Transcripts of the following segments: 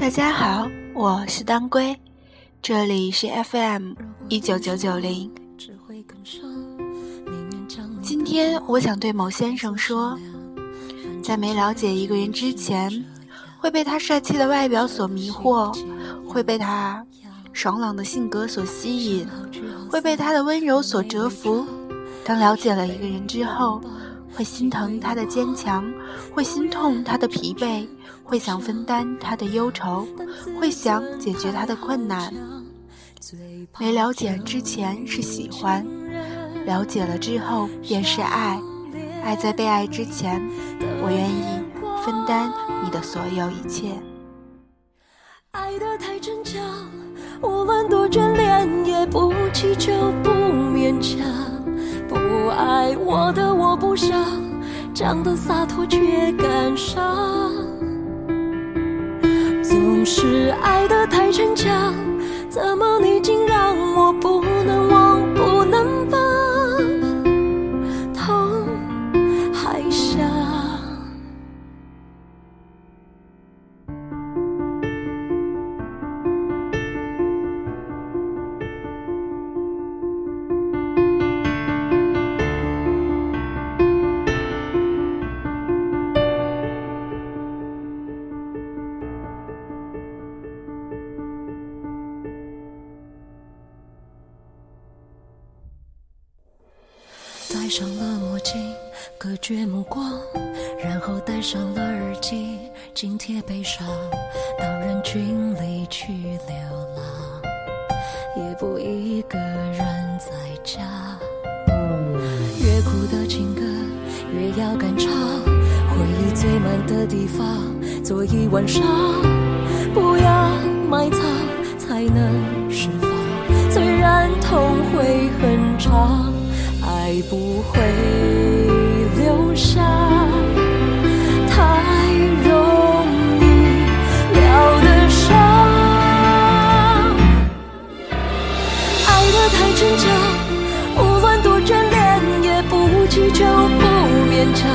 大家好，我是当归，这里是 FM 一九九九零。今天我想对某先生说，在没了解一个人之前，会被他帅气的外表所迷惑，会被他爽朗的性格所吸引，会被他的温柔所折服。当了解了一个人之后，会心疼他的坚强，会心痛他的疲惫。会想分担他的忧愁，会想解决他的困难。没了解之前是喜欢，了解了之后便是爱。爱在被爱之前，我愿意分担你的所有一切。爱得太逞强，无论多眷恋，也不祈求，不勉强。爱我的我不想，讲得洒脱却感伤。总是爱得太逞强，怎么你竟让我不戴上了墨镜，隔绝目光，然后戴上了耳机，紧贴悲伤，到人群里去流浪，也不一个人在家。越苦的情歌，越要敢唱，回忆最满的地方，坐一晚上，不要埋藏，才能不会留下太容易了的伤，爱得太逞强，无论多眷恋，也不祈求，不勉强。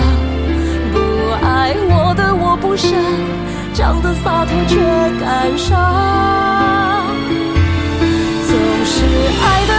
不爱我的我不想，讲的洒脱却感伤，总是爱的。